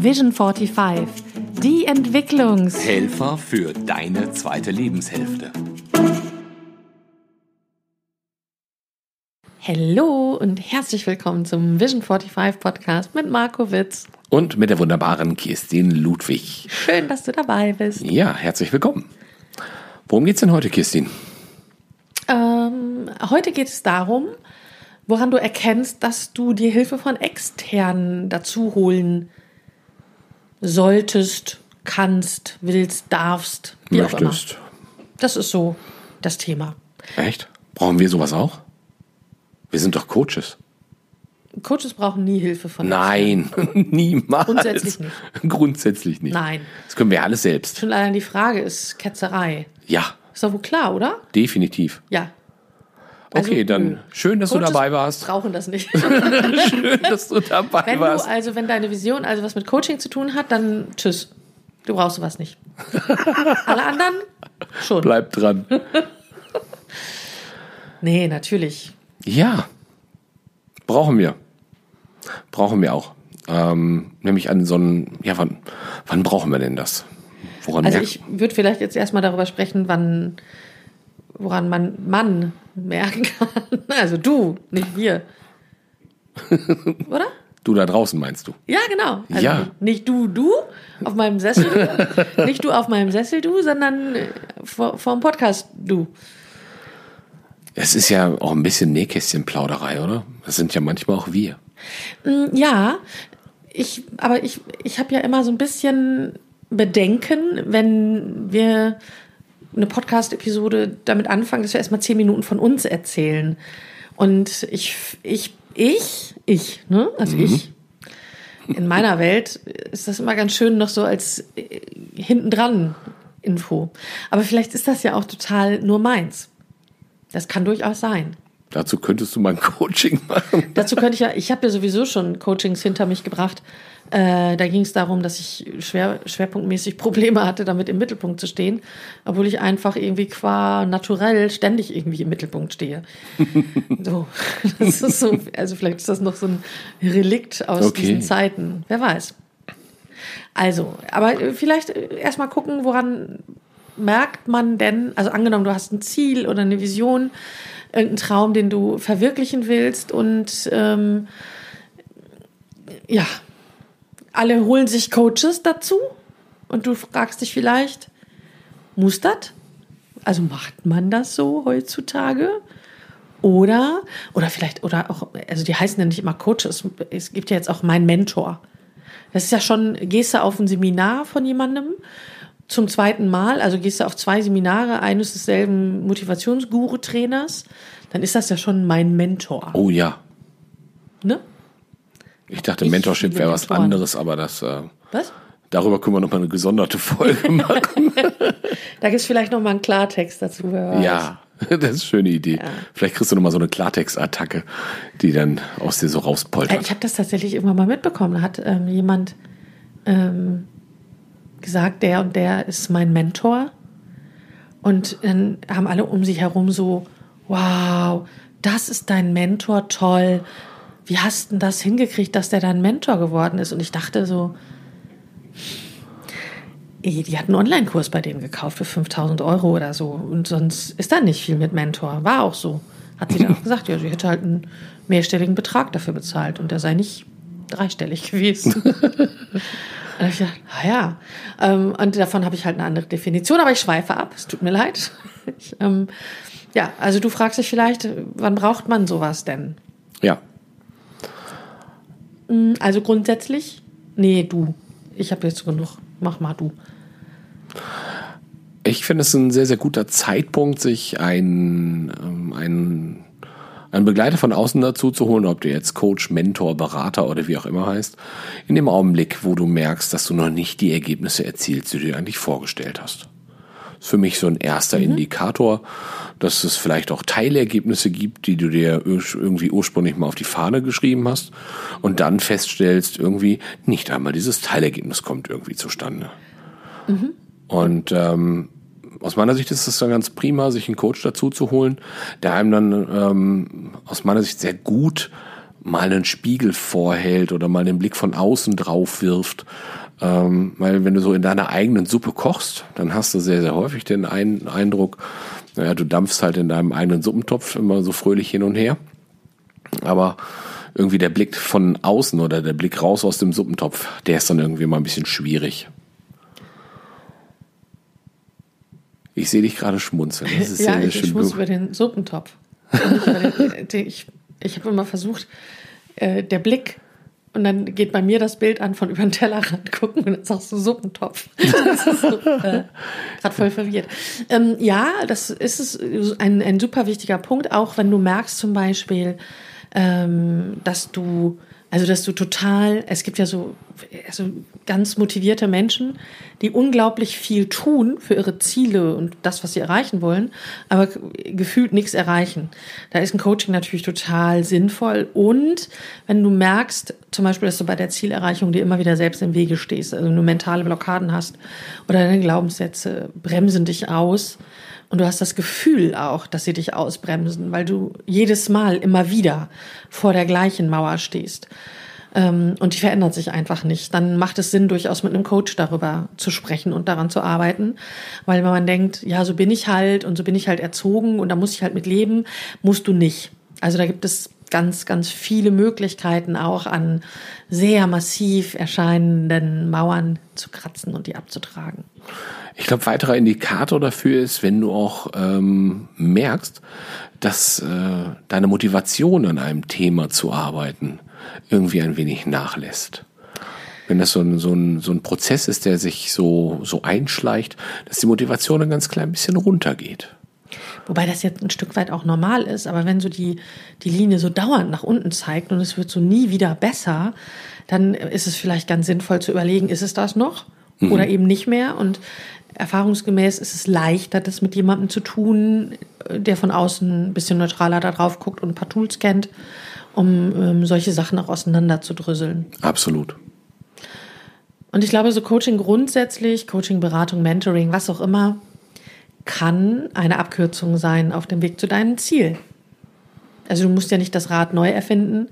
Vision 45, die Entwicklungs... Helfer für deine zweite Lebenshälfte. Hallo und herzlich willkommen zum Vision 45 Podcast mit Marco Witz. Und mit der wunderbaren Kirstin Ludwig. Schön, dass du dabei bist. Ja, herzlich willkommen. Worum geht's denn heute, Kirstin? Ähm, heute geht es darum, woran du erkennst, dass du die Hilfe von externen dazu holen solltest, kannst, willst, darfst, wie. Möchtest. Das ist so das Thema. Echt? Brauchen wir sowas auch? Wir sind doch Coaches. Coaches brauchen nie Hilfe von Nein, niemals. Grundsätzlich nicht. Grundsätzlich nicht. Nein. Das können wir alles selbst. Schon allein die Frage ist Ketzerei. Ja, Ist doch wohl klar, oder? definitiv. Ja. Also, Okay, dann schön, dass Coaches du dabei warst. brauchen das nicht. Schön, dass du dabei wenn du warst. also, wenn deine Vision also was mit Coaching zu tun hat, dann tschüss. Du brauchst sowas nicht. Alle anderen schon. Bleib dran. Nee, natürlich. Ja, brauchen wir. Brauchen wir auch. Ähm, nämlich an so einen, ja, wann, wann brauchen wir denn das? Woran Also ich würde vielleicht jetzt erstmal darüber sprechen, wann, woran man Mann merken kann. Also du, nicht wir. Oder? du da draußen meinst du? Ja, genau. Also Ja. Nicht, nicht du, du auf meinem Sessel, nicht du auf meinem Sessel, du, sondern äh, vor, vor dem Podcast, du. Es ist ja auch ein bisschen Nähkästchenplauderei, oder? Das sind ja manchmal auch wir. Mm, Ja, ich, aber ich, ich habe ja immer so ein bisschen Bedenken, wenn wir eine Podcast-Episode damit anfangen, dass wir erstmal zehn Minuten von uns erzählen. Und ich, ich, ich, ich, ne? Also ich. In meiner Welt ist das immer ganz schön noch so als äh, hintendran Info. Aber vielleicht ist das ja auch total nur meins. Das kann durchaus sein. Dazu könntest du mal ein Coaching machen. Dazu könnte ich ja, ich habe ja sowieso schon Coachings hinter mich gebracht. Äh, da ging es darum, dass ich schwer, schwerpunktmäßig Probleme hatte, damit im Mittelpunkt zu stehen, obwohl ich einfach irgendwie qua naturell ständig irgendwie im Mittelpunkt stehe. so, das ist so, also vielleicht ist das noch so ein Relikt aus Okay. diesen Zeiten. Wer weiß. Also, aber äh, vielleicht erstmal gucken, woran merkt man denn, also angenommen, du hast ein Ziel oder eine Vision, irgendeinen Traum, den du verwirklichen willst und ähm, ja, alle holen sich Coaches dazu und du fragst dich vielleicht, muss das? Also macht man das so heutzutage? Oder, oder vielleicht, oder auch, also die heißen ja nicht immer Coaches, es gibt ja jetzt auch mein Mentor. Das ist ja schon, gehst du auf ein Seminar von jemandem zum zweiten Mal, also gehst du auf zwei Seminare eines desselben Motivationsguru-Trainers, dann ist das ja schon mein Mentor. Oh ja. Ne? Ich dachte, Ich Mentorship wäre was anderes, aber das, äh, Was? darüber können wir nochmal eine gesonderte Folge machen. Da gibt es vielleicht noch mal einen Klartext dazu. Ja, das ist eine schöne Idee. Vielleicht kriegst du nochmal so eine Klartext-Attacke, die dann aus dir so Äh, rauspoltert. Ich habe das tatsächlich irgendwann mal mitbekommen. Da hat ähm, jemand ähm, gesagt, der und der ist mein Mentor. Und dann haben alle um sich herum so, wow, das ist dein Mentor, toll. Wie hast denn das hingekriegt, dass der dein Mentor geworden ist? Und ich dachte so, eh, die hat einen Online-Kurs bei denen gekauft für 5000 Euro oder so. Und sonst ist da nicht viel mit Mentor. War auch so. Hat sie dann auch gesagt, ja, sie hätte halt einen mehrstelligen Betrag dafür bezahlt und der sei nicht dreistellig gewesen. Und ich gedacht, ah ja. Ähm, und davon habe ich halt eine andere Definition, aber ich schweife ab. Es tut mir leid. Ich, ähm, ja, also du fragst dich vielleicht, wann braucht man sowas denn? ja. Also grundsätzlich, nee, du. Ich habe jetzt genug. Mach mal du. Ich finde es ein sehr, sehr guter Zeitpunkt, sich einen, ähm, einen, einen Begleiter von außen dazu zu holen, ob der jetzt Coach, Mentor, Berater oder wie auch immer heißt, in dem Augenblick, wo du merkst, dass du noch nicht die Ergebnisse erzielst, die du dir eigentlich vorgestellt hast. Das ist für mich so ein erster Indikator, dass es vielleicht auch Teilergebnisse gibt, die du dir irgendwie ursprünglich mal auf die Fahne geschrieben hast und dann feststellst, irgendwie nicht einmal dieses Teilergebnis kommt irgendwie zustande. Und ähm, aus meiner Sicht ist es dann ganz prima, sich einen Coach dazu zu holen, der einem dann ähm, aus meiner Sicht sehr gut mal einen Spiegel vorhält oder mal den Blick von außen drauf wirft. Ähm, weil wenn du so in deiner eigenen Suppe kochst, dann hast du sehr, sehr häufig den ein Eindruck, naja, du dampfst halt in deinem eigenen Suppentopf immer so fröhlich hin und her. Aber irgendwie der Blick von außen oder der Blick raus aus dem Suppentopf, der ist dann irgendwie mal ein bisschen schwierig. Ich sehe dich gerade schmunzeln. Das ist ja, sehr, sehr ich schön. schmunzel über den Suppentopf. ich ich habe immer versucht, äh, der Blick und dann geht bei mir das Bild an von über den Tellerrand gucken und dann sagst du Suppentopf. Das ist so, äh, gerade voll verwirrt. Ähm, ja, das ist ein, ein super wichtiger Punkt, auch wenn du merkst zum Beispiel, ähm, dass du also, dass du total, es gibt ja so also ganz motivierte Menschen, die unglaublich viel tun für ihre Ziele und das, was sie erreichen wollen, aber gefühlt nichts erreichen. Da ist ein Coaching natürlich total sinnvoll. Und wenn du merkst, zum Beispiel, dass du bei der Zielerreichung dir immer wieder selbst im Wege stehst, also du mentale Blockaden hast oder deine Glaubenssätze bremsen dich aus, und du hast das Gefühl auch, dass sie dich ausbremsen, weil du jedes Mal immer wieder vor der gleichen Mauer stehst. Ähm, und die verändert sich einfach nicht. Dann macht es Sinn, durchaus mit einem Coach darüber zu sprechen und daran zu arbeiten. Weil wenn man denkt, ja, so bin ich halt und so bin ich halt erzogen und da muss ich halt mit leben, musst du nicht. Also da gibt es ganz, ganz viele Möglichkeiten auch an sehr massiv erscheinenden Mauern zu kratzen und die abzutragen. Ich glaube, weiterer Indikator dafür ist, wenn du auch ähm, merkst, dass äh, deine Motivation an einem Thema zu arbeiten irgendwie ein wenig nachlässt. Wenn das so ein, so ein, so ein Prozess ist, der sich so, so einschleicht, dass die Motivation ein ganz klein bisschen runtergeht. Wobei das jetzt ein Stück weit auch normal ist, aber wenn so die, die Linie so dauernd nach unten zeigt und es wird so nie wieder besser, dann ist es vielleicht ganz sinnvoll zu überlegen, ist es das noch mhm. oder eben nicht mehr? Und erfahrungsgemäß ist es leichter, das mit jemandem zu tun, der von außen ein bisschen neutraler da drauf guckt und ein paar Tools kennt, um ähm, solche Sachen auch auseinander zu drüsseln. Absolut. Und ich glaube, so Coaching grundsätzlich, Coaching, Beratung, Mentoring, was auch immer, kann eine Abkürzung sein auf dem Weg zu deinem Ziel. Also du musst ja nicht das Rad neu erfinden.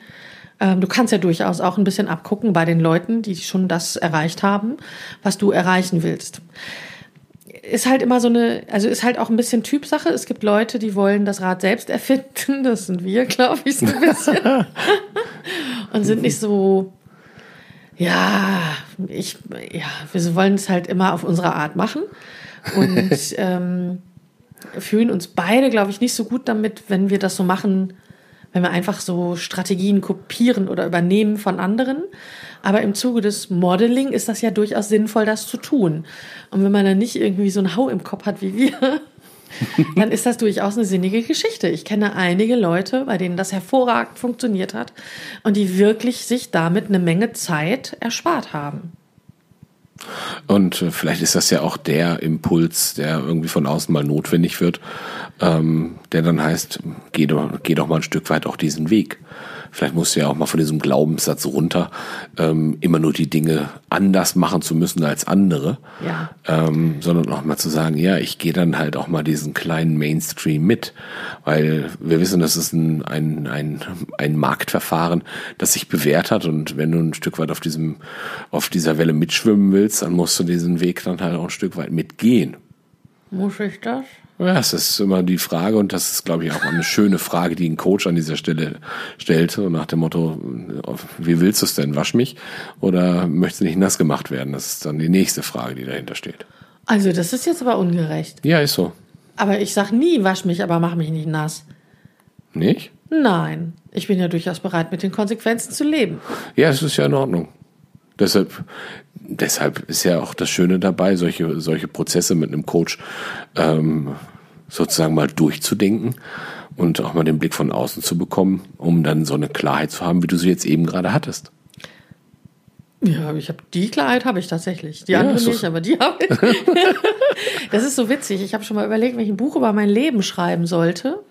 Ähm, du kannst ja durchaus auch ein bisschen abgucken bei den Leuten, die schon das erreicht haben, was du erreichen willst. Ist halt immer so eine, also ist halt auch ein bisschen Typsache. Es gibt Leute, die wollen das Rad selbst erfinden. Das sind wir, glaube ich, so ein bisschen. Und sind nicht so, ja, ich, ja, wir wollen es halt immer auf unsere Art machen und ähm, fühlen uns beide, glaube ich, nicht so gut damit, wenn wir das so machen, wenn wir einfach so Strategien kopieren oder übernehmen von anderen. Aber im Zuge des Modeling ist das ja durchaus sinnvoll, das zu tun. Und wenn man dann nicht irgendwie so ein Hau im Kopf hat wie wir, dann ist das durchaus eine sinnige Geschichte. Ich kenne einige Leute, bei denen das hervorragend funktioniert hat und die wirklich sich damit eine Menge Zeit erspart haben. Und äh, vielleicht ist das ja auch der Impuls, der irgendwie von außen mal notwendig wird, ähm, der dann heißt, geh doch, geh doch mal ein Stück weit auch diesen Weg. Vielleicht musst du ja auch mal von diesem Glaubenssatz runter, ähm, immer nur die Dinge anders machen zu müssen als andere, ja. ähm, sondern auch mal zu sagen, ja, ich gehe dann halt auch mal diesen kleinen Mainstream mit, weil wir wissen, das ist ein, ein, ein, ein Marktverfahren, das sich bewährt hat und wenn du ein Stück weit auf diesem, auf dieser Welle mitschwimmen willst, dann musst du diesen Weg dann halt auch ein Stück weit mitgehen. Muss ich das? Ja, das ist immer die Frage und das ist, glaube ich, auch eine schöne Frage, die ein Coach an dieser Stelle stellt. Nach dem Motto, wie willst du es denn? Wasch mich oder möchtest du nicht nass gemacht werden? Das ist dann die nächste Frage, die dahinter steht. Also, das ist jetzt aber ungerecht. Ja, ist so. Aber ich sag nie, wasch mich, aber mach mich nicht nass. Nicht? Nein. Ich bin ja durchaus bereit, mit den Konsequenzen zu leben. Ja, es ist ja in Ordnung. Deshalb, deshalb ist ja auch das Schöne dabei, solche, solche Prozesse mit einem Coach ähm, sozusagen mal durchzudenken und auch mal den Blick von außen zu bekommen, um dann so eine Klarheit zu haben, wie du sie jetzt eben gerade hattest. Ja, ich habe die Klarheit habe ich tatsächlich. Die ja, andere nicht, aber die habe ich. das ist so witzig. Ich habe schon mal überlegt, wenn ich ein Buch über mein Leben schreiben sollte,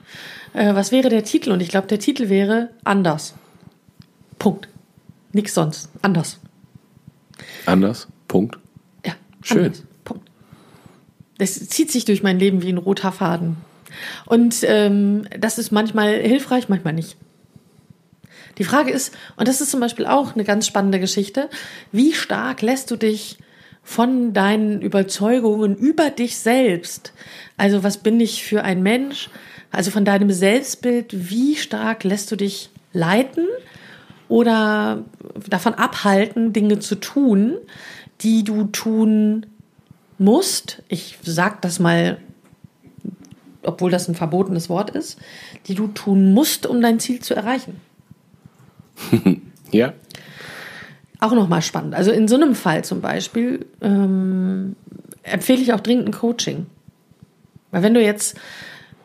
äh, was wäre der Titel? Und ich glaube, der Titel wäre anders. Punkt. Nix sonst. Anders. Anders. Punkt. Ja. Schön. Anders. Punkt. Das zieht sich durch mein Leben wie ein roter Faden. Und ähm, das ist manchmal hilfreich, manchmal nicht. Die Frage ist, und das ist zum Beispiel auch eine ganz spannende Geschichte, wie stark lässt du dich von deinen Überzeugungen über dich selbst, also was bin ich für ein Mensch, also von deinem Selbstbild, wie stark lässt du dich leiten oder davon abhalten, Dinge zu tun, die du tun musst. Ich sag das mal, obwohl das ein verbotenes Wort ist, die du tun musst, um dein Ziel zu erreichen. ja. Auch nochmal spannend. Also in so einem Fall zum Beispiel ähm, empfehle ich auch dringend ein Coaching. Weil wenn du jetzt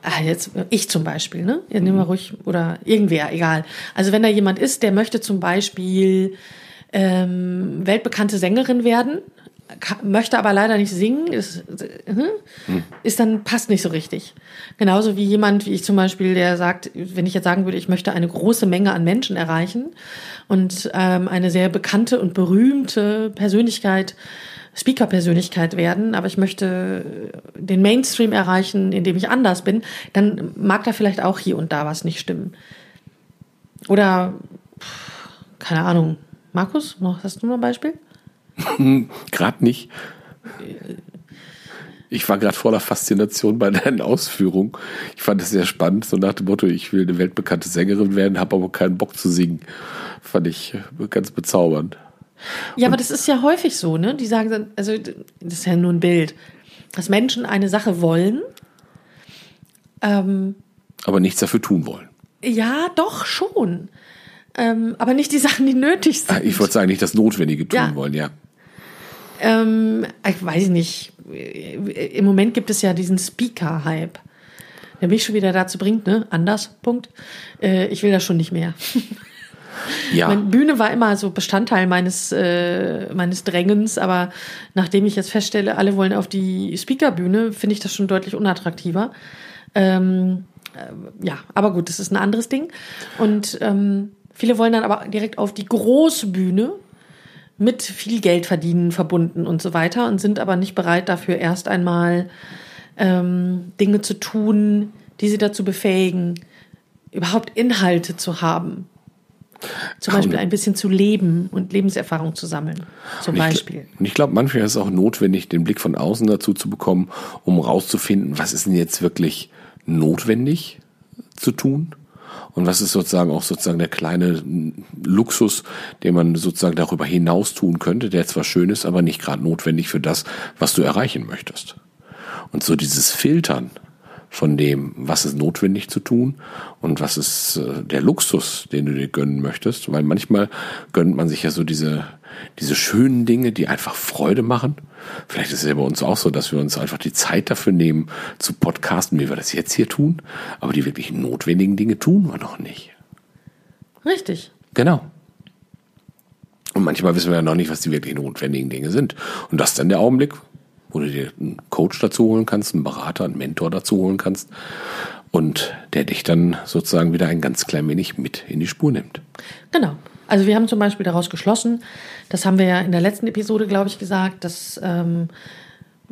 ah, jetzt ich zum Beispiel, ne? Ja, nehmen wir ruhig oder irgendwer, egal. Also wenn da jemand ist, der möchte zum Beispiel ähm, weltbekannte Sängerin werden, möchte aber leider nicht singen, ist, hm, ist dann passt nicht so richtig. Genauso wie jemand, wie ich zum Beispiel, der sagt, wenn ich jetzt sagen würde, ich möchte eine große Menge an Menschen erreichen und ähm, eine sehr bekannte und berühmte Persönlichkeit Speaker-Persönlichkeit werden, aber ich möchte den Mainstream erreichen, indem ich anders bin, dann mag da vielleicht auch hier und da was nicht stimmen. Oder, keine Ahnung, Markus, hast du noch ein Beispiel? gerade nicht. Ich war gerade voller Faszination bei deinen Ausführungen. Ich fand es sehr spannend, so nach dem Motto, ich will eine weltbekannte Sängerin werden, habe aber keinen Bock zu singen. Fand ich ganz bezaubernd. Ja, aber das ist ja häufig so, ne? Die sagen dann, also das ist ja nur ein Bild, dass Menschen eine Sache wollen, ähm, aber nichts dafür tun wollen. Ja, doch schon. Ähm, aber nicht die Sachen, die nötig sind. Ich wollte sagen, nicht das Notwendige tun ja. wollen, ja. Ähm, ich weiß nicht. Im Moment gibt es ja diesen Speaker-Hype. Der mich schon wieder dazu bringt, ne? Anders, Punkt. Äh, ich will das schon nicht mehr. Ja. Meine Bühne war immer so Bestandteil meines, äh, meines Drängens, aber nachdem ich jetzt feststelle, alle wollen auf die Speakerbühne, finde ich das schon deutlich unattraktiver. Ähm, äh, ja, aber gut, das ist ein anderes Ding. Und ähm, viele wollen dann aber direkt auf die Großbühne mit viel Geld verdienen verbunden und so weiter und sind aber nicht bereit dafür erst einmal ähm, Dinge zu tun, die sie dazu befähigen, überhaupt Inhalte zu haben. Zum Beispiel ein bisschen zu leben und Lebenserfahrung zu sammeln. Zum und Beispiel. und ich glaube, manchmal ist es auch notwendig, den Blick von außen dazu zu bekommen, um rauszufinden, was ist denn jetzt wirklich notwendig zu tun? Und was ist sozusagen auch sozusagen der kleine Luxus, den man sozusagen darüber hinaus tun könnte, der zwar schön ist, aber nicht gerade notwendig für das, was du erreichen möchtest. Und so dieses Filtern, von dem, was ist notwendig zu tun und was ist äh, der Luxus, den du dir gönnen möchtest. Weil manchmal gönnt man sich ja so diese, diese schönen Dinge, die einfach Freude machen. Vielleicht ist es ja bei uns auch so, dass wir uns einfach die Zeit dafür nehmen, zu podcasten, wie wir das jetzt hier tun. Aber die wirklich notwendigen Dinge tun wir noch nicht. Richtig. Genau. Und manchmal wissen wir ja noch nicht, was die wirklich notwendigen Dinge sind. Und das ist dann der Augenblick, wo du dir einen Coach dazu holen kannst, einen Berater, einen Mentor dazu holen kannst und der dich dann sozusagen wieder ein ganz klein wenig mit in die Spur nimmt. Genau. Also wir haben zum Beispiel daraus geschlossen, das haben wir ja in der letzten Episode, glaube ich, gesagt, dass ähm,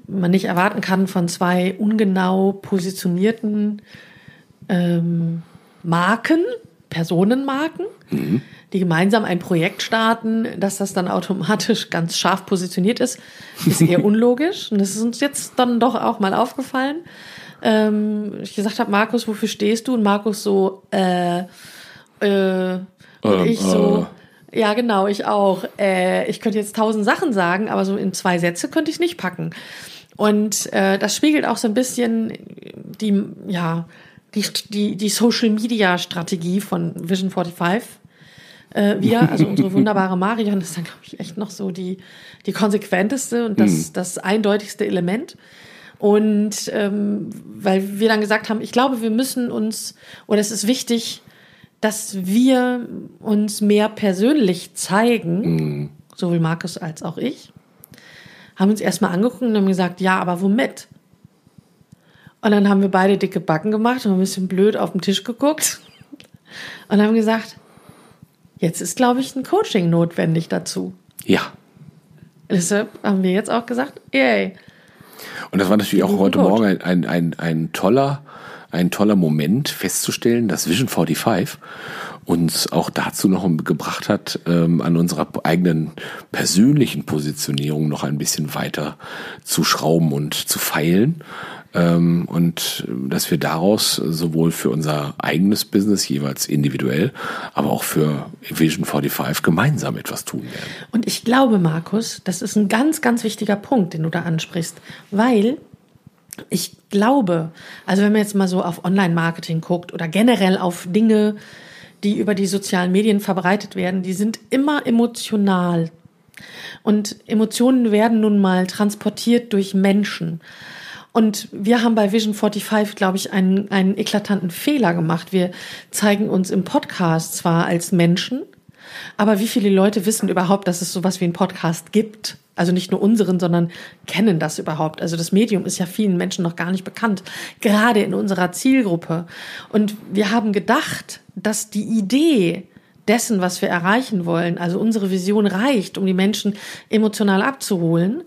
man nicht erwarten kann von zwei ungenau positionierten ähm, Marken, Personenmarken, mhm die gemeinsam ein Projekt starten, dass das dann automatisch ganz scharf positioniert ist, ist eher unlogisch. Und das ist uns jetzt dann doch auch mal aufgefallen. Ähm, ich gesagt habe, Markus, wofür stehst du? Und Markus so, äh, äh, und ähm, ich so, äh. ja genau, ich auch. Äh, ich könnte jetzt tausend Sachen sagen, aber so in zwei Sätze könnte ich nicht packen. Und äh, das spiegelt auch so ein bisschen die, ja, die, die, die Social Media Strategie von Vision 45 äh, wieder. Also unsere wunderbare Marion ist dann, glaube ich, echt noch so die, die konsequenteste und das, mhm. das eindeutigste Element. Und ähm, weil wir dann gesagt haben, ich glaube, wir müssen uns, oder es ist wichtig, dass wir uns mehr persönlich zeigen, mhm. sowohl Markus als auch ich, haben uns erstmal angeguckt und haben gesagt, ja, aber womit? Und dann haben wir beide dicke Backen gemacht und ein bisschen blöd auf den Tisch geguckt und haben gesagt, Jetzt ist, glaube ich, ein Coaching notwendig dazu. Ja. Deshalb haben wir jetzt auch gesagt, yay. Und das war natürlich auch heute Morgen ein, ein, ein, ein toller, ein toller Moment festzustellen, dass Vision 45 uns auch dazu noch gebracht hat, ähm, an unserer eigenen persönlichen Positionierung noch ein bisschen weiter zu schrauben und zu feilen. Ähm, und dass wir daraus sowohl für unser eigenes Business jeweils individuell, aber auch für Vision 45 gemeinsam etwas tun werden. Und ich glaube, Markus, das ist ein ganz, ganz wichtiger Punkt, den du da ansprichst, weil ich glaube, also wenn man jetzt mal so auf Online-Marketing guckt oder generell auf Dinge, die über die sozialen Medien verbreitet werden, die sind immer emotional. Und Emotionen werden nun mal transportiert durch Menschen. Und wir haben bei Vision 45, glaube ich, einen, einen eklatanten Fehler gemacht. Wir zeigen uns im Podcast zwar als Menschen, aber wie viele Leute wissen überhaupt, dass es sowas wie einen Podcast gibt? Also nicht nur unseren, sondern kennen das überhaupt. Also das Medium ist ja vielen Menschen noch gar nicht bekannt, gerade in unserer Zielgruppe. Und wir haben gedacht, dass die Idee dessen, was wir erreichen wollen, also unsere Vision reicht, um die Menschen emotional abzuholen.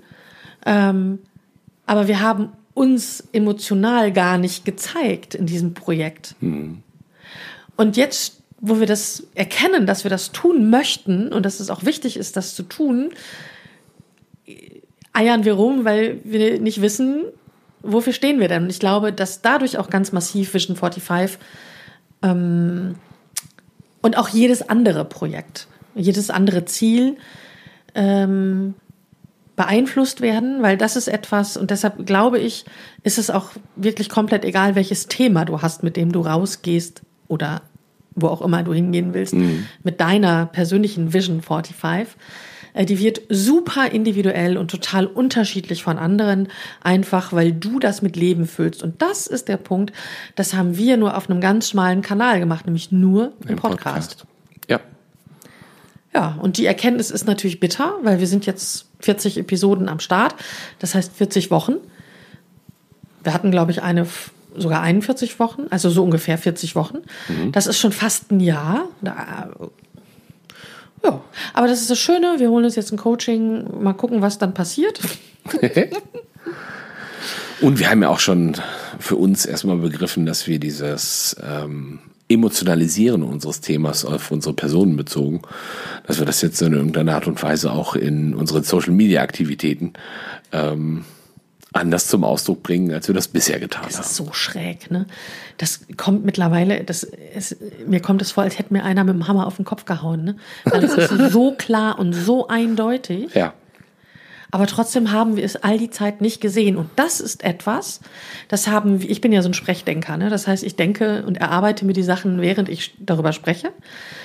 Ähm, aber wir haben uns emotional gar nicht gezeigt in diesem Projekt. Mhm. Und jetzt, wo wir das erkennen, dass wir das tun möchten und dass es auch wichtig ist, das zu tun, eiern wir rum, weil wir nicht wissen, wofür stehen wir denn. Und ich glaube, dass dadurch auch ganz massiv Vision 45 ähm, und auch jedes andere Projekt, jedes andere Ziel ähm, beeinflusst werden, weil das ist etwas, und deshalb glaube ich, ist es auch wirklich komplett egal, welches Thema du hast, mit dem du rausgehst oder wo auch immer du hingehen willst, mhm. mit deiner persönlichen Vision 45 äh, die wird super individuell und total unterschiedlich von anderen, einfach weil du das mit Leben füllst. Und das ist der Punkt, das haben wir nur auf einem ganz schmalen Kanal gemacht, nämlich nur im, Im Podcast. Podcast. Ja. Ja, und die Erkenntnis ist natürlich bitter, weil wir sind jetzt 40 Episoden am Start, das heißt 40 Wochen. Wir hatten, glaube ich, eine sogar 41 Wochen, also so ungefähr 40 Wochen. Mhm. Das ist schon fast ein Jahr. Da ja, aber das ist das Schöne. Wir holen uns jetzt ein Coaching, mal gucken, was dann passiert. Und wir haben ja auch schon für uns erstmal begriffen, dass wir dieses ähm, Emotionalisieren unseres Themas auf unsere Personen bezogen, dass wir das jetzt in irgendeiner Art und Weise auch in unseren Social Media Aktivitäten ähm, anders zum Ausdruck bringen, als wir das bisher getan das haben. Das ist so schräg, ne? Das kommt mittlerweile, das ist, mir kommt es vor, als hätte mir einer mit dem Hammer auf den Kopf gehauen, ne? Weil es ist so klar und so eindeutig. Ja. Aber trotzdem haben wir es all die Zeit nicht gesehen. Und das ist etwas, das haben wir, ich bin ja so ein Sprechdenker, ne? Das heißt, ich denke und erarbeite mir die Sachen, während ich darüber spreche.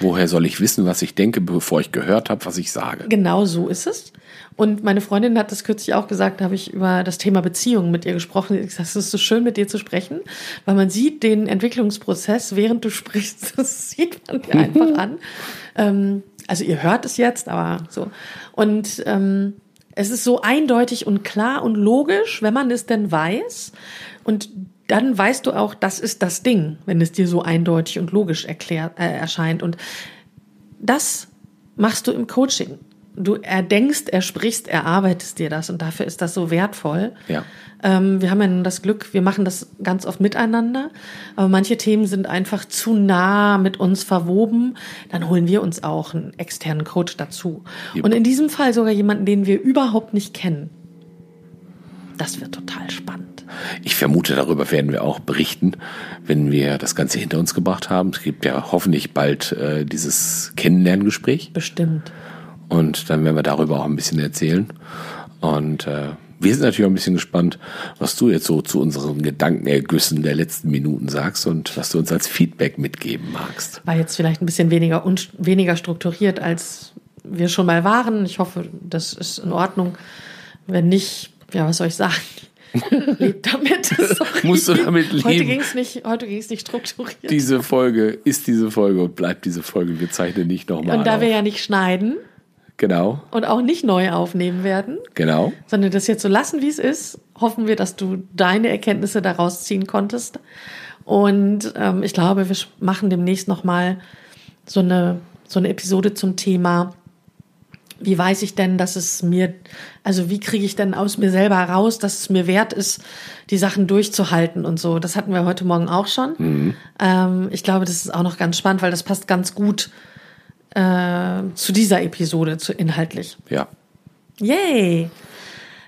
Woher soll ich wissen, was ich denke, bevor ich gehört habe, was ich sage? Genau so ist es. Und meine Freundin hat das kürzlich auch gesagt, da habe ich über das Thema Beziehungen mit ihr gesprochen. Ich sage, es ist so schön, mit dir zu sprechen, weil man sieht den Entwicklungsprozess, während du sprichst. Das sieht man dir einfach an. Ähm, also ihr hört es jetzt, aber so. Und ähm, es ist so eindeutig und klar und logisch, wenn man es denn weiß. Und dann weißt du auch, das ist das Ding, wenn es dir so eindeutig und logisch erklärt, äh, erscheint. Und das machst du im Coaching du erdenkst, ersprichst, erarbeitest dir das und dafür ist das so wertvoll. Ja. Ähm, wir haben ja nun das Glück, wir machen das ganz oft miteinander, aber manche Themen sind einfach zu nah mit uns verwoben. Dann holen wir uns auch einen externen Coach dazu. Ja. Und in diesem Fall sogar jemanden, den wir überhaupt nicht kennen. Das wird total spannend. Ich vermute, darüber werden wir auch berichten, wenn wir das Ganze hinter uns gebracht haben. Es gibt ja hoffentlich bald äh, dieses Kennenlerngespräch. Bestimmt. Und dann werden wir darüber auch ein bisschen erzählen. Und äh, wir sind natürlich auch ein bisschen gespannt, was du jetzt so zu unseren Gedankenergüssen der letzten Minuten sagst und was du uns als Feedback mitgeben magst. War jetzt vielleicht ein bisschen weniger, weniger strukturiert, als wir schon mal waren. Ich hoffe, das ist in Ordnung. Wenn nicht, ja, was soll ich sagen? Lebt damit. Musst du damit leben. Heute ging es nicht, heute ging's nicht strukturiert. Diese Folge ist diese Folge und bleibt diese Folge. Wir zeichnen nicht nochmal. Und da auf. wir ja nicht schneiden, Genau. Und auch nicht neu aufnehmen werden. Genau. Sondern das jetzt so lassen, wie es ist. Hoffen wir, dass du deine Erkenntnisse daraus ziehen konntest. Und ähm, ich glaube, wir machen demnächst nochmal so eine, so eine Episode zum Thema wie weiß ich denn, dass es mir, also wie kriege ich denn aus mir selber raus, dass es mir wert ist, die Sachen durchzuhalten und so. Das hatten wir heute Morgen auch schon. Mhm. Ähm, ich glaube, das ist auch noch ganz spannend, weil das passt ganz gut äh, zu dieser Episode, zu inhaltlich. Ja. Yay!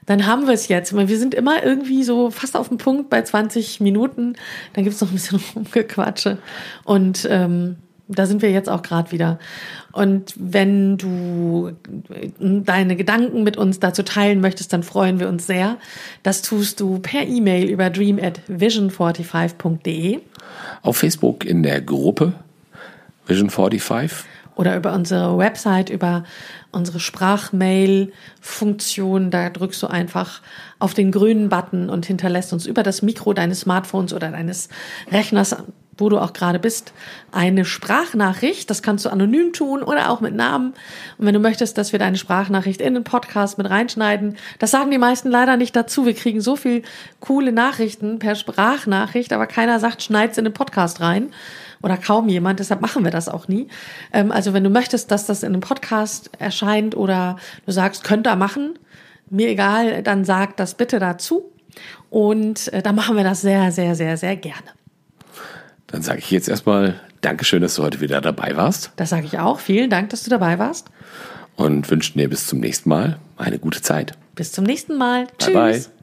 Dann haben wir es jetzt. Wir sind immer irgendwie so fast auf dem Punkt bei 20 Minuten. Dann gibt es noch ein bisschen Rumgequatsche. Und ähm, da sind wir jetzt auch gerade wieder. Und wenn du deine Gedanken mit uns dazu teilen möchtest, dann freuen wir uns sehr. Das tust du per E-Mail über dream at vision45.de. Auf Facebook in der Gruppe Vision45. Oder über unsere Website, über unsere Sprachmail-Funktion. Da drückst du einfach auf den grünen Button und hinterlässt uns über das Mikro deines Smartphones oder deines Rechners wo du auch gerade bist, eine Sprachnachricht. Das kannst du anonym tun oder auch mit Namen. Und wenn du möchtest, dass wir deine Sprachnachricht in den Podcast mit reinschneiden, das sagen die meisten leider nicht dazu. Wir kriegen so viel coole Nachrichten per Sprachnachricht, aber keiner sagt, schneid's in den Podcast rein. Oder kaum jemand, deshalb machen wir das auch nie. Ähm, also wenn du möchtest, dass das in einem Podcast erscheint oder du sagst, könnt ihr machen, mir egal, dann sag das bitte dazu. Und äh, dann machen wir das sehr, sehr, sehr, sehr gerne. Dann sage ich jetzt erstmal Dankeschön, dass du heute wieder dabei warst. Das sage ich auch. Vielen Dank, dass du dabei warst. Und wünschen dir bis zum nächsten Mal eine gute Zeit. Bis zum nächsten Mal. Bye Tschüss. Bye.